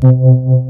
Musik